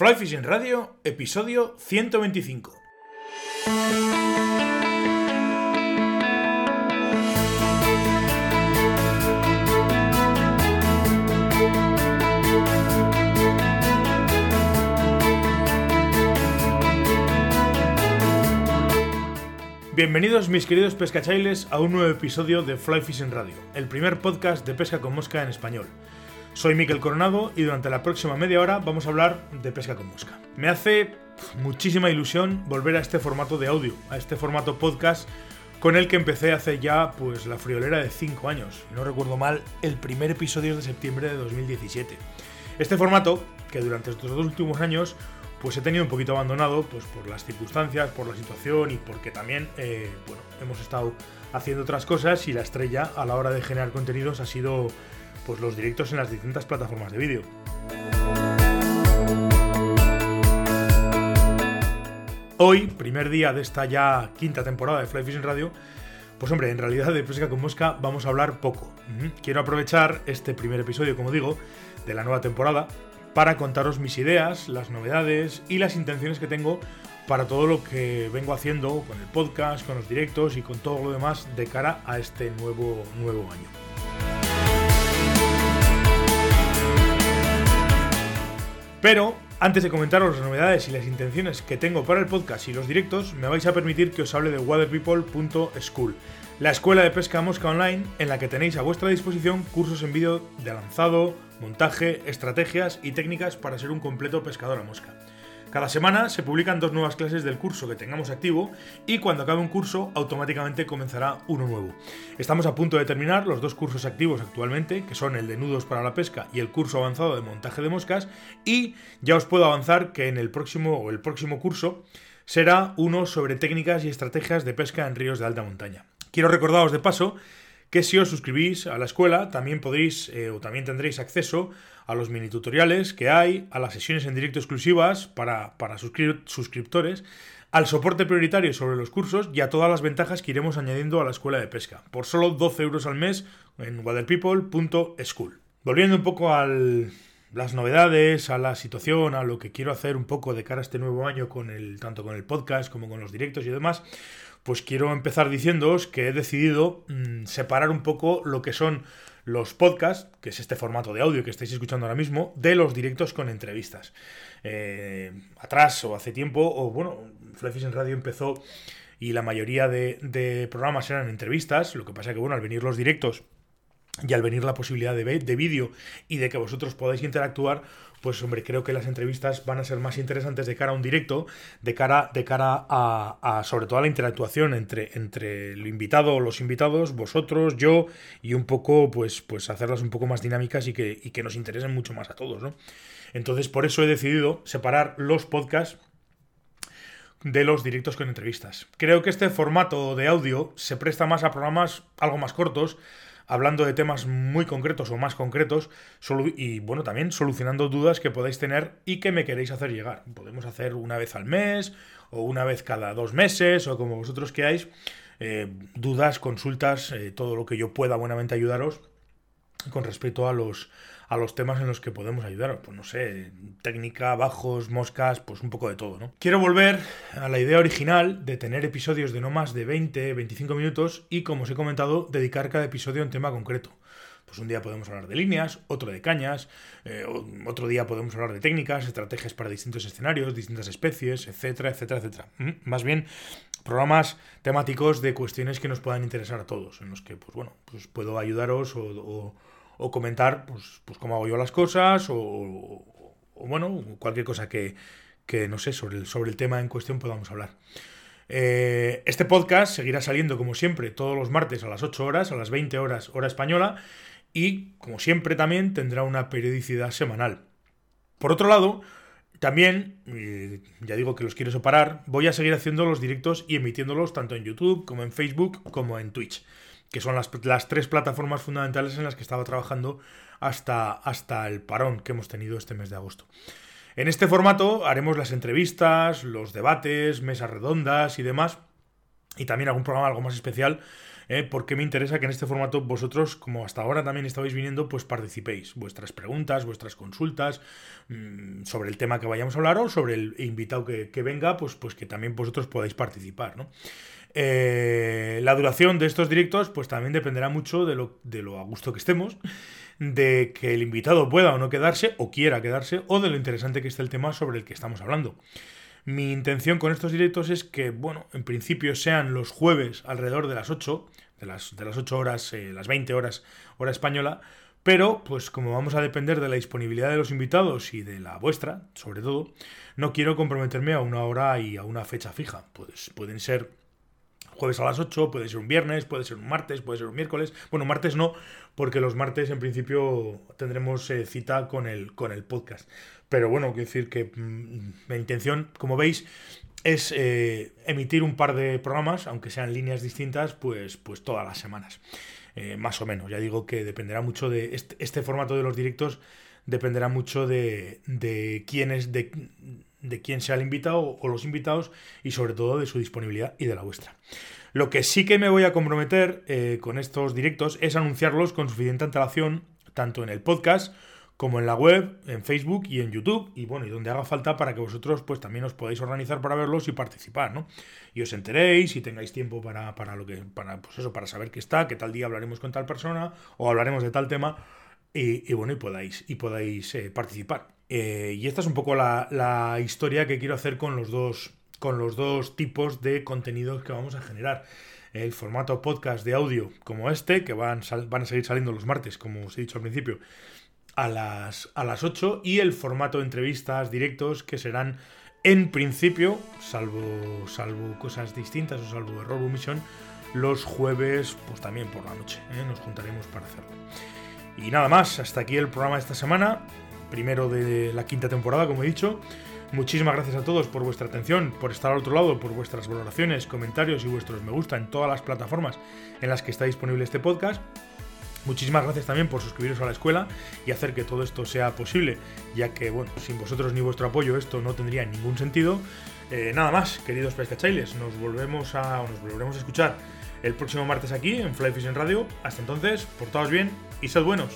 Fly Fishing Radio, episodio 125. Bienvenidos mis queridos pescachailes a un nuevo episodio de Fly Fishing Radio, el primer podcast de pesca con mosca en español. Soy Miquel Coronado y durante la próxima media hora vamos a hablar de pesca con mosca. Me hace muchísima ilusión volver a este formato de audio, a este formato podcast con el que empecé hace ya pues la friolera de 5 años. No recuerdo mal, el primer episodio de septiembre de 2017. Este formato, que durante estos dos últimos años pues he tenido un poquito abandonado pues por las circunstancias, por la situación y porque también eh, bueno, hemos estado haciendo otras cosas y la estrella a la hora de generar contenidos ha sido pues los directos en las distintas plataformas de vídeo. Hoy, primer día de esta ya quinta temporada de Fly Fishing Radio, pues hombre, en realidad de pesca con mosca vamos a hablar poco. Quiero aprovechar este primer episodio, como digo, de la nueva temporada para contaros mis ideas, las novedades y las intenciones que tengo para todo lo que vengo haciendo con el podcast, con los directos y con todo lo demás de cara a este nuevo, nuevo año. Pero antes de comentaros las novedades y las intenciones que tengo para el podcast y los directos, me vais a permitir que os hable de waterpeople.school, la escuela de pesca mosca online en la que tenéis a vuestra disposición cursos en vídeo de lanzado, montaje, estrategias y técnicas para ser un completo pescador a mosca. Cada semana se publican dos nuevas clases del curso que tengamos activo y cuando acabe un curso automáticamente comenzará uno nuevo. Estamos a punto de terminar los dos cursos activos actualmente, que son el de nudos para la pesca y el curso avanzado de montaje de moscas y ya os puedo avanzar que en el próximo o el próximo curso será uno sobre técnicas y estrategias de pesca en ríos de alta montaña. Quiero recordaros de paso que si os suscribís a la escuela también podréis eh, o también tendréis acceso a los mini tutoriales que hay, a las sesiones en directo exclusivas para, para suscriptores, al soporte prioritario sobre los cursos y a todas las ventajas que iremos añadiendo a la escuela de pesca, por solo 12 euros al mes en waterpeople.school. Volviendo un poco a las novedades, a la situación, a lo que quiero hacer un poco de cara a este nuevo año con el, tanto con el podcast como con los directos y demás, pues quiero empezar diciéndoos que he decidido mm, separar un poco lo que son los podcasts, que es este formato de audio que estáis escuchando ahora mismo, de los directos con entrevistas. Eh, atrás o hace tiempo, o bueno, Fly en Radio empezó y la mayoría de, de, programas eran entrevistas, lo que pasa que bueno, al venir los directos y al venir la posibilidad de, de vídeo y de que vosotros podáis interactuar, pues hombre, creo que las entrevistas van a ser más interesantes de cara a un directo, de cara, de cara a, sobre todo a la interactuación entre, entre el invitado o los invitados, vosotros, yo, y un poco, pues, pues hacerlas un poco más dinámicas y que, y que nos interesen mucho más a todos, ¿no? Entonces, por eso he decidido separar los podcasts de los directos con entrevistas. Creo que este formato de audio se presta más a programas algo más cortos, hablando de temas muy concretos o más concretos y bueno, también solucionando dudas que podáis tener y que me queréis hacer llegar. Podemos hacer una vez al mes o una vez cada dos meses o como vosotros queráis. Eh, dudas, consultas, eh, todo lo que yo pueda buenamente ayudaros con respecto a los, a los temas en los que podemos ayudar. Pues no sé, técnica, bajos, moscas, pues un poco de todo, ¿no? Quiero volver a la idea original de tener episodios de no más de 20, 25 minutos y, como os he comentado, dedicar cada episodio a un tema concreto. Pues un día podemos hablar de líneas, otro de cañas, eh, otro día podemos hablar de técnicas, estrategias para distintos escenarios, distintas especies, etcétera, etcétera, etcétera. Mm, más bien, programas temáticos de cuestiones que nos puedan interesar a todos, en los que, pues bueno, pues puedo ayudaros o comentar pues, pues cómo hago yo las cosas o, bueno, cualquier cosa que, no sé, sobre el, sobre el tema en cuestión podamos hablar. Eh, este podcast seguirá saliendo como siempre todos los martes a las 8 horas, a las 20 horas hora española y como siempre también tendrá una periodicidad semanal. Por otro lado, también, ya digo que los quiero separar, voy a seguir haciendo los directos y emitiéndolos tanto en YouTube como en Facebook como en Twitch que son las, las, tres plataformas fundamentales en las que estaba trabajando hasta, hasta el parón que hemos tenido este mes de agosto. En este formato haremos las entrevistas, los debates, mesas redondas y demás, y también algún programa algo más especial ¿eh? porque me interesa que en este formato vosotros, como hasta ahora también estabais viniendo, pues participéis. Vuestras preguntas, vuestras consultas mmm, sobre el tema que vayamos a hablar o sobre el invitado que, que, venga, pues, pues que también vosotros podáis participar, ¿no? Eh, la duración de estos directos, pues también dependerá mucho de lo, de lo a gusto que estemos, de que el invitado pueda o no quedarse, o quiera quedarse, o de lo interesante que esté el tema sobre el que estamos hablando. Mi intención con estos directos es que, bueno, en principio sean los jueves alrededor de las 8, de las, de las 8 horas, eh, las 20 horas, hora española, pero, pues como vamos a depender de la disponibilidad de los invitados y de la vuestra, sobre todo, no quiero comprometerme a una hora y a una fecha fija. Pues pueden ser jueves a las 8, puede ser un viernes, puede ser un martes, puede ser un miércoles. Bueno, martes no, porque los martes en principio tendremos eh, cita con el, con el podcast. Pero bueno, quiero decir que mmm, la intención, como veis, es eh, emitir un par de programas, aunque sean líneas distintas, pues, pues todas las semanas. Eh, más o menos. Ya digo que dependerá mucho de. Este, este formato de los directos dependerá mucho de, de quién es. De, de quién sea el invitado o los invitados y sobre todo de su disponibilidad y de la vuestra. Lo que sí que me voy a comprometer eh, con estos directos es anunciarlos con suficiente antelación tanto en el podcast como en la web, en Facebook y en YouTube, y bueno, y donde haga falta para que vosotros pues también os podáis organizar para verlos y participar, ¿no? Y os enteréis y tengáis tiempo para, para lo que, para, pues eso, para saber qué está, que tal día hablaremos con tal persona, o hablaremos de tal tema, y, bueno, y podáis, y podáis eh, participar. Eh, y esta es un poco la, historia que quiero hacer con los dos, con los dos tipos de contenidos que vamos a generar el formato podcast de audio como este, que van, van a seguir saliendo los martes, como os he dicho al principio, a las, a las 8 y el formato de entrevistas directos que serán en principio, salvo, salvo cosas distintas o salvo error o omisión, los jueves pues también por la noche. ¿eh? Nos juntaremos para hacerlo. Y nada más, hasta aquí el programa de esta semana, primero de la quinta temporada, como he dicho. Muchísimas gracias a todos por vuestra atención, por estar al otro lado, por vuestras valoraciones, comentarios y vuestros me gusta en todas las plataformas en las que está disponible este podcast. Muchísimas gracias también por suscribiros a la escuela y hacer que todo esto sea posible, ya que, bueno, sin vosotros ni vuestro apoyo esto no tendría ningún sentido. Eh, nada más, queridos pescachailes, nos volvemos a, nos volveremos a escuchar el próximo martes aquí en Fly Fishing Radio. Hasta entonces, portaos bien y sed buenos.